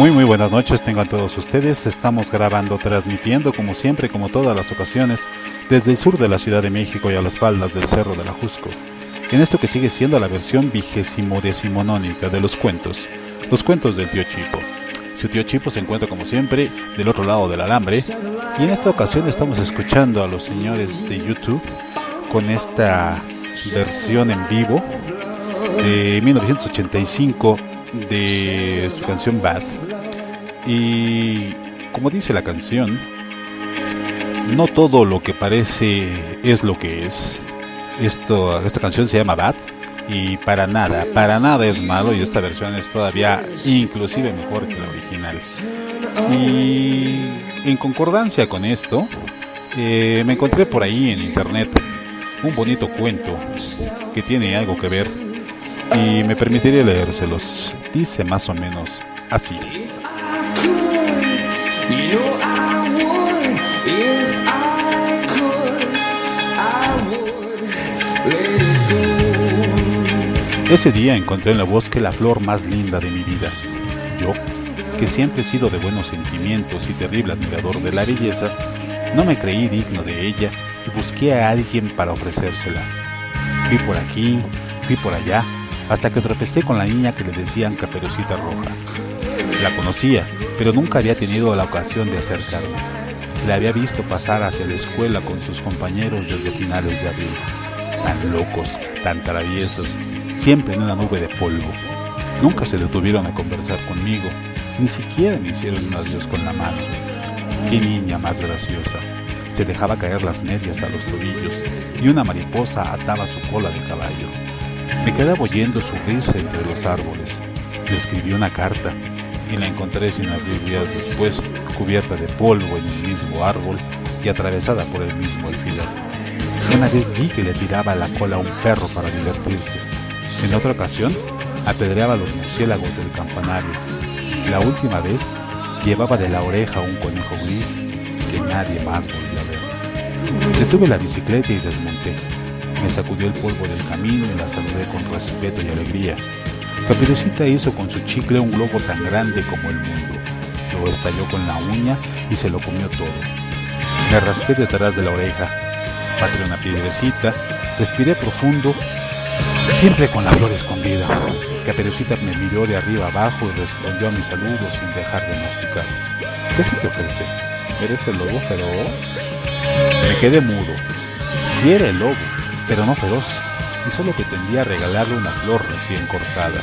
Muy muy buenas noches tengan todos ustedes. Estamos grabando, transmitiendo como siempre, como todas las ocasiones, desde el sur de la Ciudad de México y a las faldas del Cerro de la Jusco. En esto que sigue siendo la versión vigésimo decimonónica de los cuentos, los cuentos del tío Chipo. Su tío Chipo se encuentra como siempre del otro lado del alambre y en esta ocasión estamos escuchando a los señores de YouTube con esta versión en vivo de 1985 de su canción Bad. Y como dice la canción, no todo lo que parece es lo que es. Esto, esta canción se llama Bad y para nada, para nada es malo y esta versión es todavía inclusive mejor que la original. Y en concordancia con esto, eh, me encontré por ahí en internet un bonito cuento que tiene algo que ver y me permitiría leérselos. Dice más o menos así. Ese día encontré en la bosque la flor más linda de mi vida. Yo, que siempre he sido de buenos sentimientos y terrible admirador de la belleza, no me creí digno de ella y busqué a alguien para ofrecérsela. Fui por aquí, fui por allá, hasta que tropecé con la niña que le decían Caperucita Roja. La conocía, pero nunca había tenido la ocasión de acercarme. La había visto pasar hacia la escuela con sus compañeros desde finales de abril. Tan locos, tan traviesos, siempre en una nube de polvo. Nunca se detuvieron a conversar conmigo, ni siquiera me hicieron un adiós con la mano. Qué niña más graciosa. Se dejaba caer las medias a los tobillos y una mariposa ataba su cola de caballo. Me quedaba oyendo su risa entre los árboles. Le escribí una carta y la encontré sin abrir días después, cubierta de polvo en el mismo árbol y atravesada por el mismo alfiler. Una vez vi que le tiraba la cola a un perro para divertirse. En otra ocasión, apedreaba los murciélagos del campanario. La última vez, llevaba de la oreja un conejo gris que nadie más volvió a ver. Detuve la bicicleta y desmonté. Me sacudió el polvo del camino y la saludé con respeto y alegría. Caperucita hizo con su chicle un globo tan grande como el mundo. Lo estalló con la uña y se lo comió todo. Me rasqué detrás de la oreja, pateé una piedrecita, respiré profundo, siempre con la flor escondida. Caperucita me miró de arriba abajo y respondió a mi saludo sin dejar de masticar. ¿Qué se te ofrece? ¿Eres el lobo feroz? Me quedé mudo. Sí era el lobo, pero no feroz y solo pretendía regalarle una flor recién cortada.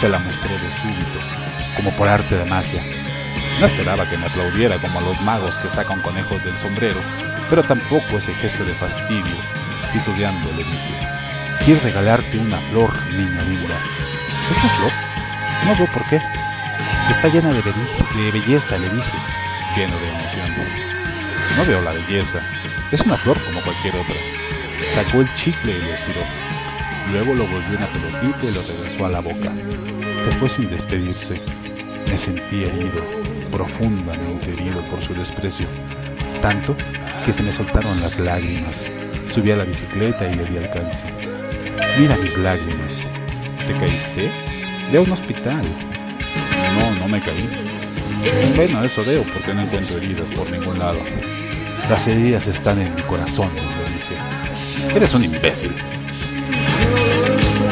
Se la mostré de súbito, como por arte de magia. No esperaba que me aplaudiera como a los magos que sacan conejos del sombrero, pero tampoco ese gesto de fastidio. Titubeando le dije, quiero regalarte una flor, niña linda. ¿Esta flor? No veo por qué. Está llena de, de belleza, le dije, lleno de emoción. No veo la belleza. Es una flor como cualquier otra. Sacó el chicle y lo estiró. Luego lo volvió una pelotita y lo regresó a la boca. Se fue sin despedirse. Me sentí herido, profundamente herido por su desprecio. Tanto que se me soltaron las lágrimas. Subí a la bicicleta y le di alcance. Mira mis lágrimas. ¿Te caíste? Ve un hospital. No, no me caí. Bueno, eso veo porque no encuentro heridas por ningún lado. Las heridas están en mi corazón, le dije. Eres un imbécil.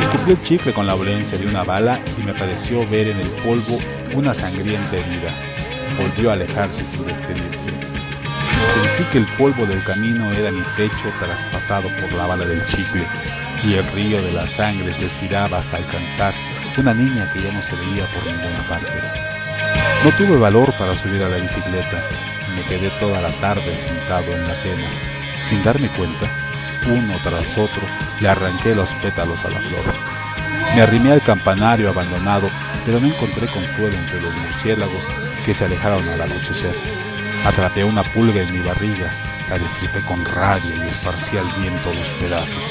Escupí el chicle con la violencia de una bala y me pareció ver en el polvo una sangrienta herida. Volvió a alejarse sin despedirse. Sentí que el polvo del camino era mi pecho traspasado por la bala del chicle y el río de la sangre se estiraba hasta alcanzar una niña que ya no se veía por ninguna parte. No tuve valor para subir a la bicicleta. Me quedé toda la tarde sentado en la pena. Sin darme cuenta, uno tras otro, le arranqué los pétalos a la flor. Me arrimé al campanario abandonado, pero no encontré consuelo entre los murciélagos que se alejaron al anochecer. Atrapé una pulga en mi barriga, la destripé con rabia y esparcí al viento los pedazos.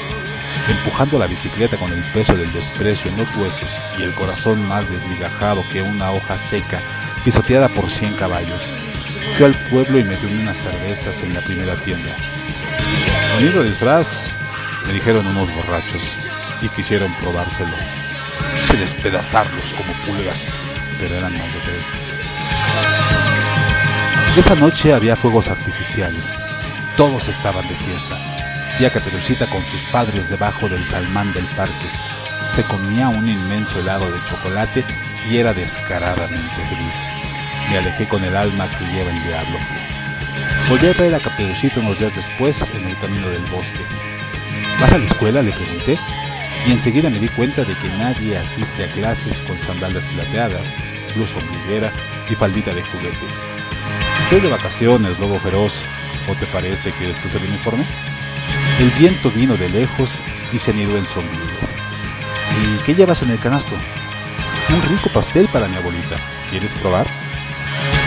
Empujando la bicicleta con el peso del desprecio en los huesos y el corazón más desmigajado que una hoja seca, pisoteada por cien caballos, fui al pueblo y me tomé unas cervezas en la primera tienda. Bonito disfraz, me dijeron unos borrachos y quisieron probárselo. Quise despedazarlos como pulgas, pero eran más de tres. Esa noche había fuegos artificiales. Todos estaban de fiesta. Y a Caperucita con sus padres debajo del salmán del parque. Se comía un inmenso helado de chocolate y era descaradamente feliz. Me alejé con el alma que lleva el diablo. Volví a ver a Caperucita unos días después en el camino del bosque. ¿Vas a la escuela? le pregunté. Y enseguida me di cuenta de que nadie asiste a clases con sandalias plateadas, blusa ombliguera y faldita de juguete. Estoy de vacaciones, lobo feroz. ¿O te parece que este es el uniforme? El viento vino de lejos y se anidó en su. ¿Y qué llevas en el canasto? Un rico pastel para mi abuelita. ¿Quieres probar?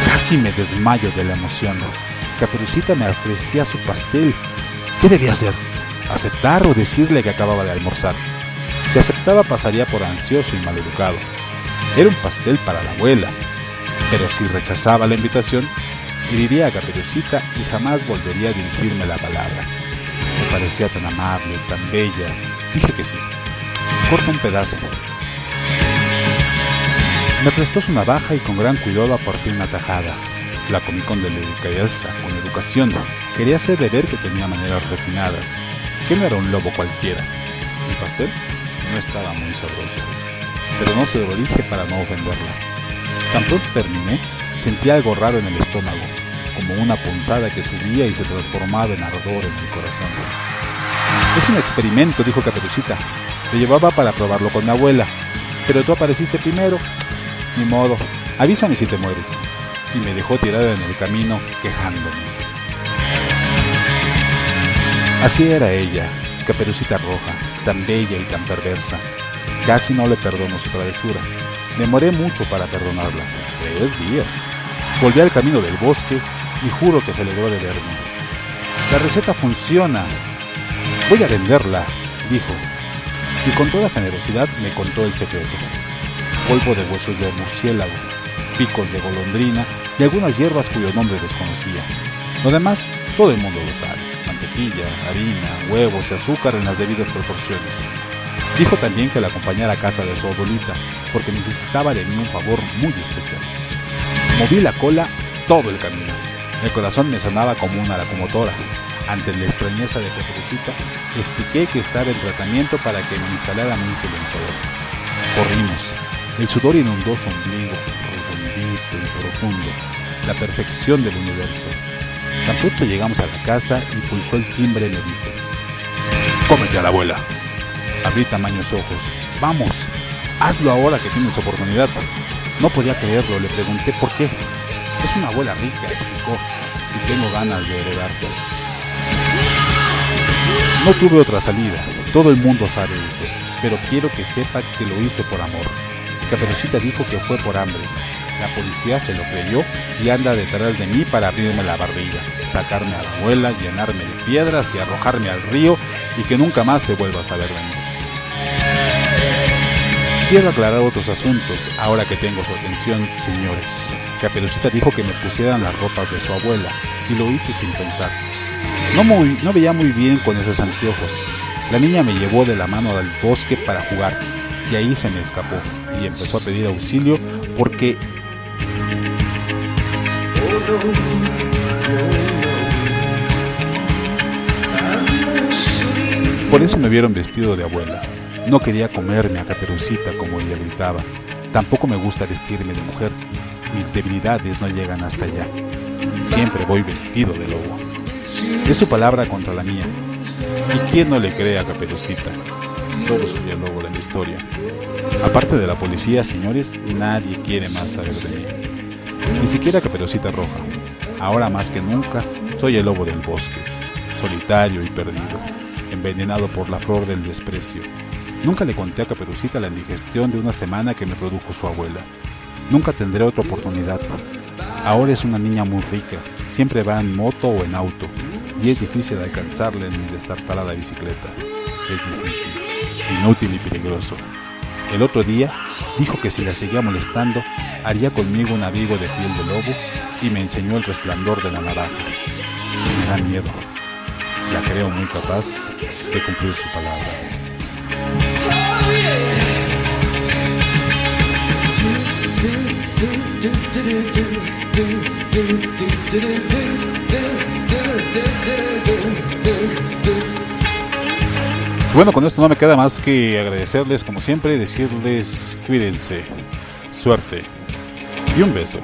Casi me desmayo de la emoción. Caperucita me ofrecía su pastel. ¿Qué debía hacer? ¿Aceptar o decirle que acababa de almorzar? Si aceptaba pasaría por ansioso y maleducado. Era un pastel para la abuela. Pero si rechazaba la invitación, heriría a Caperucita y jamás volvería a dirigirme la palabra. Parecía tan amable, tan bella. Dije que sí. Corta un pedazo. Me prestó su navaja y con gran cuidado aparté una tajada. La comí con delicadeza, con educación. Quería hacer de ver que tenía maneras refinadas, que no era un lobo cualquiera. Mi pastel no estaba muy sabroso, pero no se lo dije para no ofenderla. Tan pronto terminé, sentí algo raro en el estómago, como una punzada que subía y se transformaba en ardor en mi corazón. Es un experimento, dijo Caperucita. Te llevaba para probarlo con mi abuela, pero tú apareciste primero. Ni modo, avísame si te mueres. Y me dejó tirada en el camino quejándome. Así era ella, Caperucita Roja, tan bella y tan perversa. Casi no le perdono su travesura. Demoré mucho para perdonarla, tres días. Volví al camino del bosque y juro que se alegró de verme. La receta funciona. Voy a venderla, dijo. Y con toda generosidad me contó el secreto. Polvo de huesos de murciélago, picos de golondrina y algunas hierbas cuyo nombre desconocía. Lo demás, todo el mundo lo sabe. Mantequilla, harina, huevos y azúcar en las debidas proporciones. Dijo también que la acompañara a casa de su abuelita, porque necesitaba de mí un favor muy especial. Moví la cola todo el camino. El corazón me sonaba como una locomotora. Ante la extrañeza de Caperucita, expliqué que estaba en tratamiento para que me instalaran un silenciador. Corrimos. El sudor inundó su ombligo, redondito y profundo, la perfección del universo. Tan pronto llegamos a la casa y pulsó el timbre y me dijo: Cómete a la abuela. Abrí tamaños ojos. Vamos, hazlo ahora que tienes oportunidad. No podía creerlo, le pregunté por qué. Es una abuela rica, explicó, y tengo ganas de heredarte. No tuve otra salida, todo el mundo sabe eso, pero quiero que sepa que lo hice por amor. Caperucita dijo que fue por hambre. La policía se lo creyó y anda detrás de mí para abrirme la barriga, sacarme a la abuela, llenarme de piedras y arrojarme al río y que nunca más se vuelva a saber de mí. Quiero aclarar otros asuntos ahora que tengo su atención, señores. Caperucita dijo que me pusieran las ropas de su abuela y lo hice sin pensar. No, no veía muy bien con esos anteojos. La niña me llevó de la mano al bosque para jugar y ahí se me escapó y empezó a pedir auxilio porque por eso me vieron vestido de abuela. No quería comerme a Caperucita como ella gritaba. Tampoco me gusta vestirme de mujer. Mis debilidades no llegan hasta allá. Siempre voy vestido de lobo. Es su palabra contra la mía. ¿Y quién no le cree a Caperucita? Todo el lobo de la historia. Aparte de la policía, señores, nadie quiere más saber de mí. Ni siquiera Caperucita Roja. Ahora más que nunca, soy el lobo del bosque, solitario y perdido, envenenado por la flor del desprecio. Nunca le conté a Caperucita la indigestión de una semana que me produjo su abuela. Nunca tendré otra oportunidad. Ahora es una niña muy rica, siempre va en moto o en auto, y es difícil alcanzarla en mi destartalada bicicleta. Es difícil, inútil y peligroso. El otro día dijo que si la seguía molestando, haría conmigo un abrigo de piel de lobo y me enseñó el resplandor de la navaja. Me da miedo. La creo muy capaz de cumplir su palabra. Bueno, con esto no me queda más que agradecerles como siempre y decirles cuídense, suerte y un beso.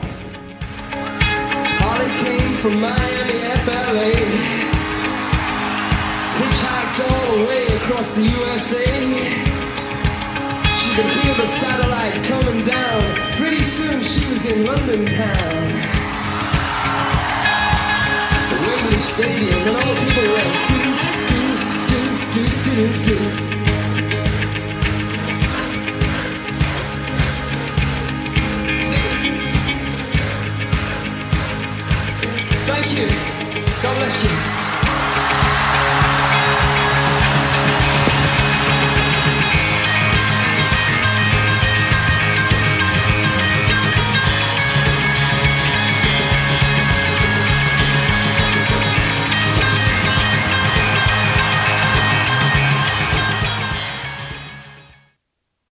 the in London town. The Wembley Stadium, and all the people went do, do, do, do, do, do. Thank you. God bless you.